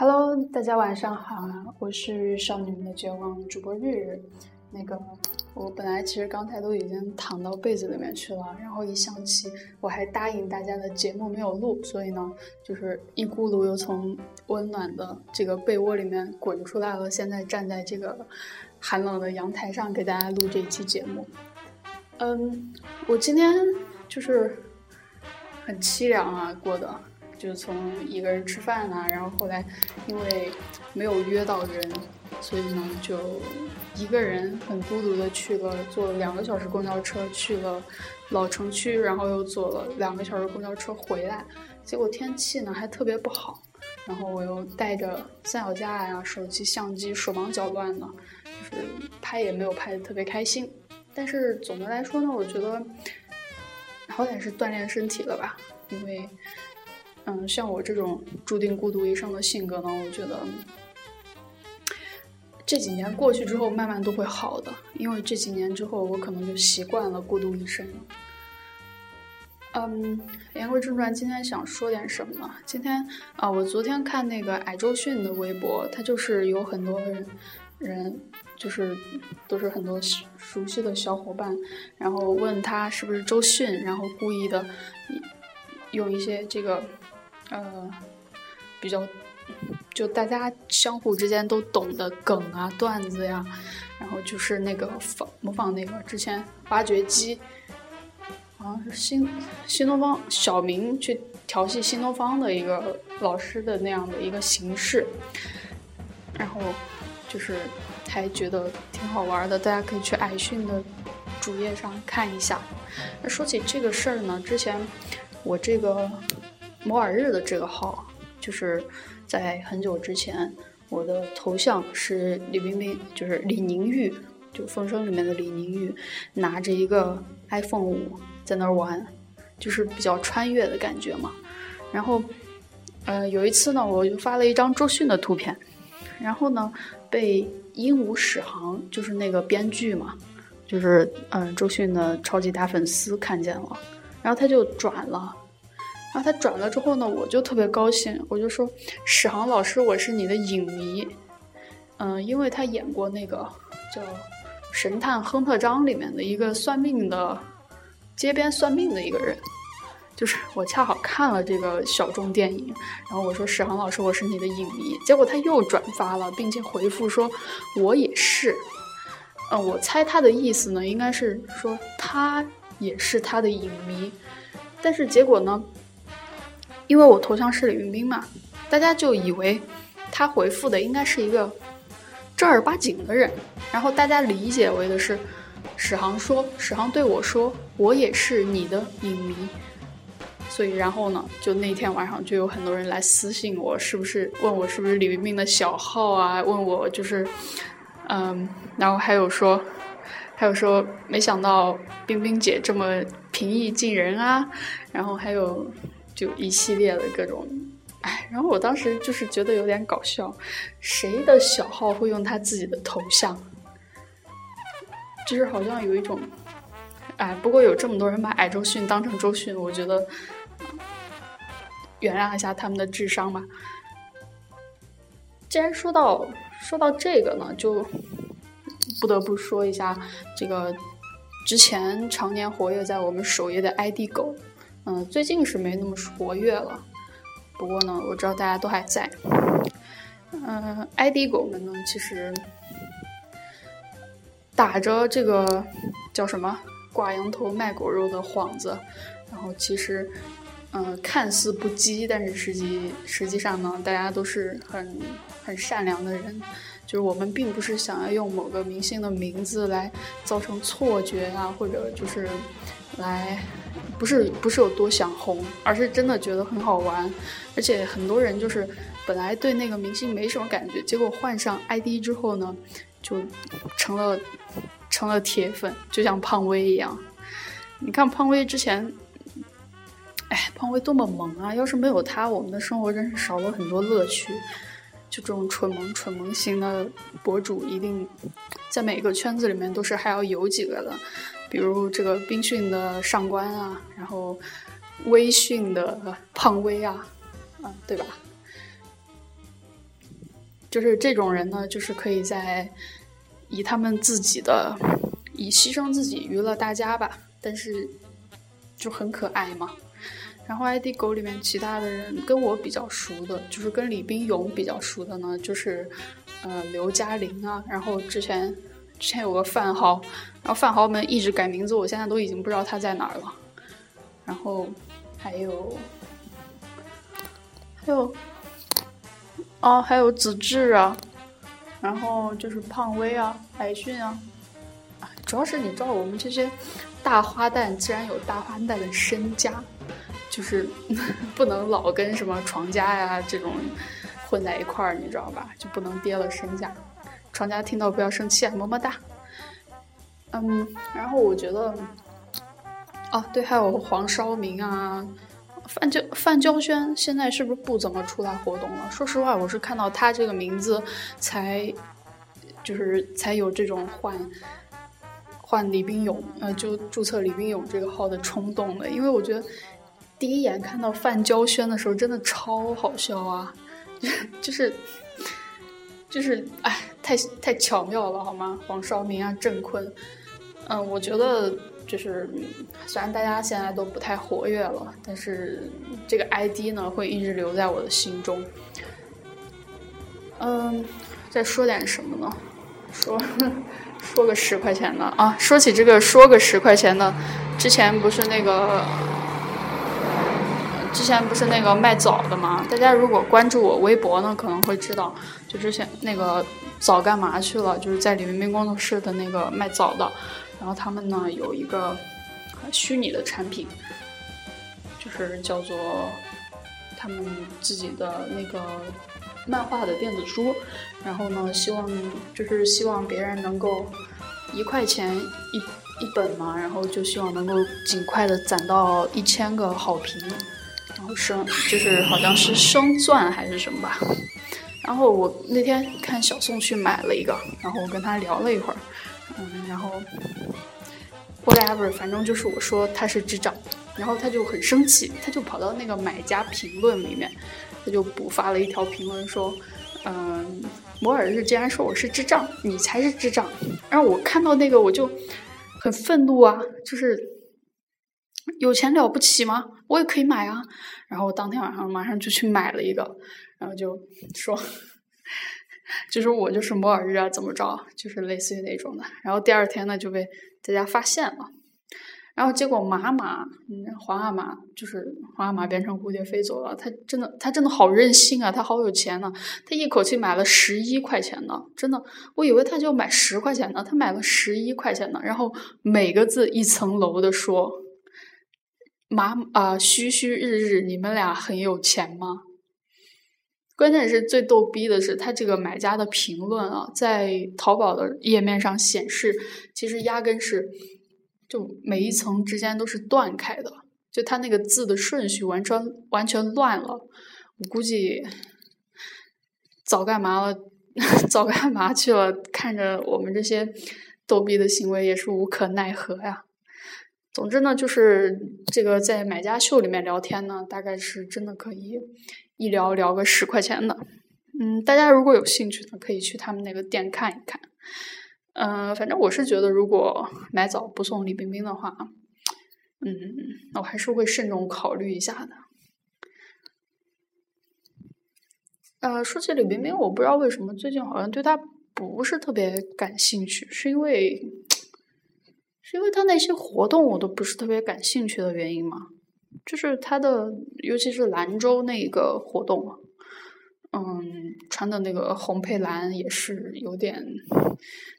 Hello，大家晚上好，我是少女们的绝望主播日日。那个，我本来其实刚才都已经躺到被子里面去了，然后一想起我还答应大家的节目没有录，所以呢，就是一咕噜又从温暖的这个被窝里面滚出来了。现在站在这个寒冷的阳台上给大家录这一期节目。嗯，我今天就是很凄凉啊，过的。就从一个人吃饭啊，然后后来因为没有约到人，所以呢就一个人很孤独的去了，坐了两个小时公交车去了老城区，然后又坐了两个小时公交车回来，结果天气呢还特别不好，然后我又带着三脚架呀、手机、相机，手忙脚乱的，就是拍也没有拍的特别开心。但是总的来说呢，我觉得好歹是锻炼身体了吧，因为。嗯，像我这种注定孤独一生的性格呢，我觉得这几年过去之后，慢慢都会好的。因为这几年之后，我可能就习惯了孤独一生了。嗯，言归正传，今天想说点什么呢？今天啊，我昨天看那个矮周迅的微博，他就是有很多人，人就是都是很多熟悉的小伙伴，然后问他是不是周迅，然后故意的用一些这个。呃，比较就大家相互之间都懂的梗啊、段子呀，然后就是那个仿模仿那个之前挖掘机，好像是新新东方小明去调戏新东方的一个老师的那样的一个形式，然后就是还觉得挺好玩的，大家可以去爱讯的主页上看一下。那说起这个事儿呢，之前我这个。摩尔日的这个号，就是在很久之前，我的头像是李冰冰，就是李宁玉，就《风声》里面的李宁玉，拿着一个 iPhone 五在那儿玩，就是比较穿越的感觉嘛。然后，呃，有一次呢，我就发了一张周迅的图片，然后呢，被鹦鹉史航，就是那个编剧嘛，就是嗯周迅的超级大粉丝看见了，然后他就转了。然后他转了之后呢，我就特别高兴，我就说：“史航老师，我是你的影迷。”嗯，因为他演过那个叫《神探亨特张》里面的一个算命的街边算命的一个人，就是我恰好看了这个小众电影，然后我说：“史航老师，我是你的影迷。”结果他又转发了，并且回复说：“我也是。”嗯，我猜他的意思呢，应该是说他也是他的影迷，但是结果呢？因为我头像是李云冰嘛，大家就以为他回复的应该是一个正儿八经的人，然后大家理解为的是史航说，史航对我说，我也是你的影迷，所以然后呢，就那天晚上就有很多人来私信我，是不是问我是不是李云冰的小号啊？问我就是，嗯，然后还有说，还有说，没想到冰冰姐这么平易近人啊，然后还有。就一系列的各种，哎，然后我当时就是觉得有点搞笑，谁的小号会用他自己的头像？就是好像有一种，哎，不过有这么多人把矮周迅当成周迅，我觉得原谅一下他们的智商吧。既然说到说到这个呢，就不得不说一下这个之前常年活跃在我们首页的 ID 狗。嗯，最近是没那么活跃了，不过呢，我知道大家都还在。嗯，ID 狗们呢，其实打着这个叫什么“挂羊头卖狗肉”的幌子，然后其实，嗯，看似不羁，但是实际实际上呢，大家都是很很善良的人。就是我们并不是想要用某个明星的名字来造成错觉啊，或者就是来。不是不是有多想红，而是真的觉得很好玩，而且很多人就是本来对那个明星没什么感觉，结果换上 ID 之后呢，就成了成了铁粉，就像胖威一样。你看胖威之前，哎，胖威多么萌啊！要是没有他，我们的生活真是少了很多乐趣。就这种蠢萌蠢萌型的博主，一定在每个圈子里面都是还要有几个的。比如这个冰训的上官啊，然后微训的胖威啊，啊，对吧？就是这种人呢，就是可以在以他们自己的以牺牲自己娱乐大家吧，但是就很可爱嘛。然后 ID 狗里面其他的人跟我比较熟的，就是跟李冰勇比较熟的呢，就是呃刘嘉玲啊。然后之前之前有个范豪，然后范豪们一直改名字，我现在都已经不知道他在哪儿了。然后还有还有哦，还有子智啊，然后就是胖威啊、海迅啊，主要是你知道我们这些大花旦，自然有大花旦的身家。就是 不能老跟什么床家呀这种混在一块儿，你知道吧？就不能跌了身价。床家听到不要生气啊，么么哒。嗯，然后我觉得，哦对，还有黄烧明啊，范娇范娇萱现在是不是不怎么出来活动了？说实话，我是看到他这个名字才，就是才有这种换换李冰勇，呃，就注册李冰勇这个号的冲动的，因为我觉得。第一眼看到范娇萱的时候，真的超好笑啊！就是，就是，哎，太太巧妙了，好吗？黄少明啊，郑坤，嗯，我觉得就是，虽然大家现在都不太活跃了，但是这个 ID 呢，会一直留在我的心中。嗯，再说点什么呢？说 说个十块钱的啊！说起这个，说个十块钱的，之前不是那个。之前不是那个卖枣的吗？大家如果关注我微博呢，可能会知道，就之前那个枣干嘛去了？就是在李冰冰工作室的那个卖枣的，然后他们呢有一个虚拟的产品，就是叫做他们自己的那个漫画的电子书，然后呢希望就是希望别人能够一块钱一一本嘛，然后就希望能够尽快的攒到一千个好评。然后升就是好像是升钻还是什么吧，然后我那天看小宋去买了一个，然后我跟他聊了一会儿，嗯，然后 whatever，反正就是我说他是智障，然后他就很生气，他就跑到那个买家评论里面，他就补发了一条评论说，嗯，摩尔日竟然说我是智障，你才是智障，然后我看到那个我就很愤怒啊，就是。有钱了不起吗？我也可以买啊！然后当天晚上马上就去买了一个，然后就说，就说我就是摩尔日啊，怎么着？就是类似于那种的。然后第二天呢就被大家发现了，然后结果马马，皇阿玛就是皇阿玛变成蝴蝶飞走了。他真的，他真的好任性啊！他好有钱呢，他一口气买了十一块钱的，真的，我以为他就买十块钱的，他买了十一块钱的，然后每个字一层楼的说。马啊，虚虚日日，你们俩很有钱吗？关键是最逗逼的是，他这个买家的评论啊，在淘宝的页面上显示，其实压根是就每一层之间都是断开的，就他那个字的顺序完全完全乱了。我估计早干嘛了？早干嘛去了？看着我们这些逗逼的行为，也是无可奈何呀。总之呢，就是这个在买家秀里面聊天呢，大概是真的可以一聊聊个十块钱的。嗯，大家如果有兴趣呢，可以去他们那个店看一看。嗯，反正我是觉得，如果买早不送李冰冰的话，嗯，我还是会慎重考虑一下的。呃，说起李冰冰，我不知道为什么最近好像对她不是特别感兴趣，是因为。是因为他那些活动我都不是特别感兴趣的原因嘛？就是他的，尤其是兰州那个活动，嗯，穿的那个红配蓝也是有点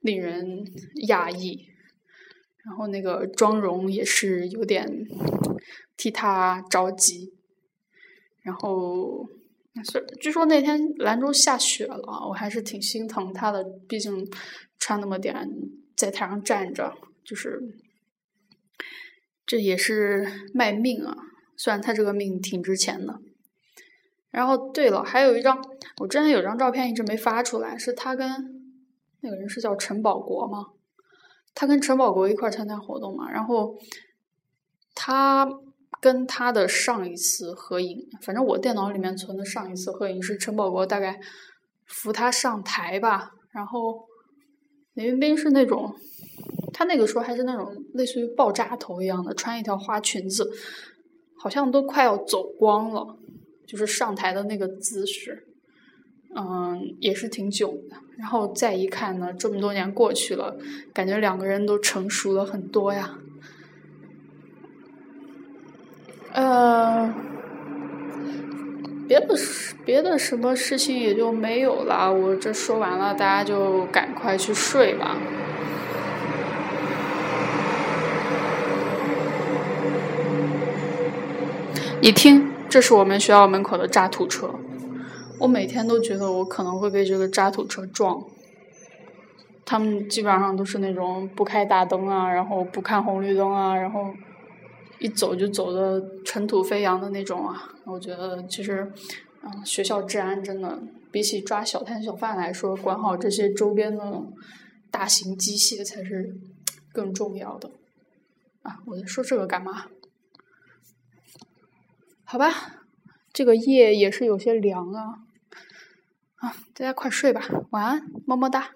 令人讶异，然后那个妆容也是有点替他着急，然后，据说那天兰州下雪了，我还是挺心疼他的，毕竟穿那么点在台上站着。就是，这也是卖命啊！虽然他这个命挺值钱的。然后，对了，还有一张，我之前有张照片一直没发出来，是他跟那个人是叫陈宝国吗？他跟陈宝国一块参加活动嘛。然后，他跟他的上一次合影，反正我电脑里面存的上一次合影是陈宝国大概扶他上台吧。然后林云斌是那种，他那个时候还是那种类似于爆炸头一样的，穿一条花裙子，好像都快要走光了，就是上台的那个姿势。嗯，也是挺囧的。然后再一看呢，这么多年过去了，感觉两个人都成熟了很多呀。呃，别的，别的什么事情也就没有了。我这说完了，大家就赶快去睡吧。你听，这是我们学校门口的渣土车。我每天都觉得我可能会被这个渣土车撞。他们基本上都是那种不开大灯啊，然后不看红绿灯啊，然后一走就走的尘土飞扬的那种啊。我觉得其实，嗯，学校治安真的比起抓小摊小贩来说，管好这些周边的大型机械才是更重要的。啊，我在说这个干嘛？好吧，这个夜也是有些凉啊。啊，大家快睡吧，晚安，么么哒。